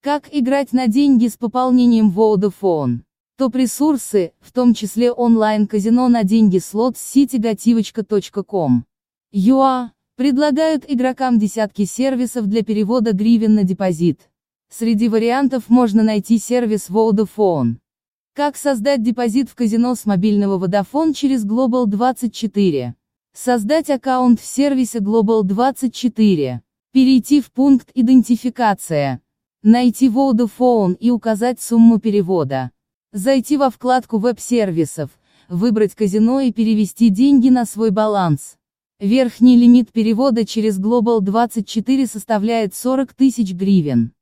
Как играть на деньги с пополнением Vodafone? Топ-ресурсы, в том числе онлайн-казино на деньги слот с ситигативочка.ком. ЮА предлагают игрокам десятки сервисов для перевода гривен на депозит. Среди вариантов можно найти сервис Vodafone. Как создать депозит в казино с мобильного Vodafone через Global 24? Создать аккаунт в сервисе Global 24. Перейти в пункт «Идентификация». Найти Vodafone и указать сумму перевода. Зайти во вкладку веб-сервисов, выбрать казино и перевести деньги на свой баланс. Верхний лимит перевода через Global 24 составляет 40 тысяч гривен.